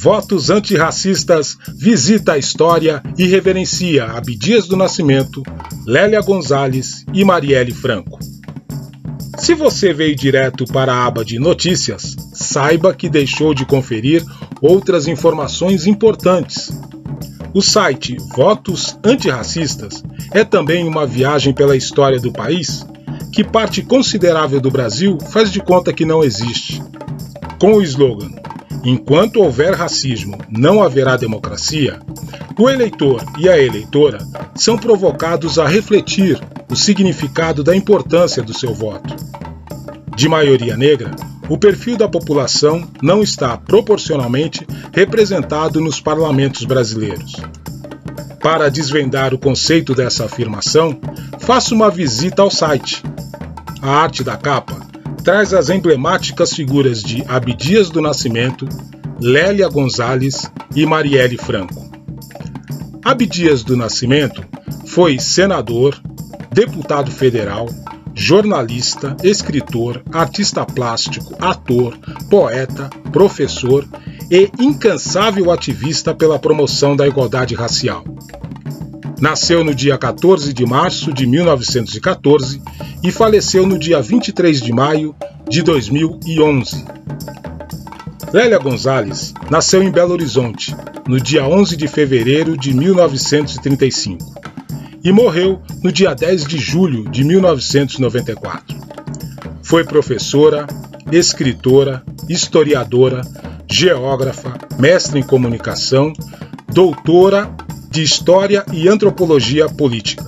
Votos Antirracistas visita a história e reverencia Abdias do Nascimento, Lélia Gonzalez e Marielle Franco. Se você veio direto para a aba de notícias, saiba que deixou de conferir outras informações importantes. O site Votos Antirracistas é também uma viagem pela história do país que parte considerável do Brasil faz de conta que não existe. Com o slogan Enquanto houver racismo, não haverá democracia, o eleitor e a eleitora são provocados a refletir o significado da importância do seu voto. De maioria negra, o perfil da população não está proporcionalmente representado nos parlamentos brasileiros. Para desvendar o conceito dessa afirmação, faça uma visita ao site. A arte da capa traz as emblemáticas figuras de Abdias do Nascimento, Lélia Gonzalez e Marielle Franco. Abdias do Nascimento foi senador, deputado federal, jornalista, escritor, artista plástico, ator, poeta, professor e incansável ativista pela promoção da igualdade racial. Nasceu no dia 14 de março de 1914 e faleceu no dia 23 de maio de 2011. Lélia Gonzalez nasceu em Belo Horizonte no dia 11 de fevereiro de 1935 e morreu no dia 10 de julho de 1994. Foi professora, escritora, historiadora, geógrafa, mestre em comunicação, doutora de História e Antropologia Política,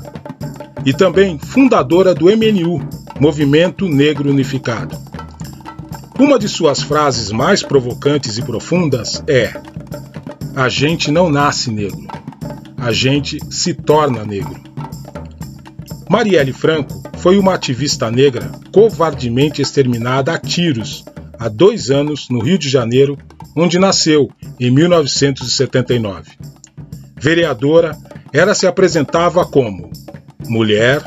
e também fundadora do MNU, Movimento Negro Unificado. Uma de suas frases mais provocantes e profundas é: A gente não nasce negro, a gente se torna negro. Marielle Franco foi uma ativista negra covardemente exterminada a tiros há dois anos no Rio de Janeiro, onde nasceu em 1979 vereadora, ela se apresentava como mulher,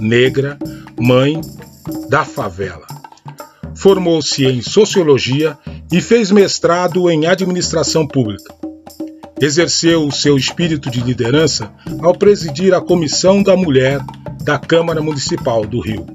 negra, mãe da favela. Formou-se em sociologia e fez mestrado em administração pública. Exerceu o seu espírito de liderança ao presidir a Comissão da Mulher da Câmara Municipal do Rio.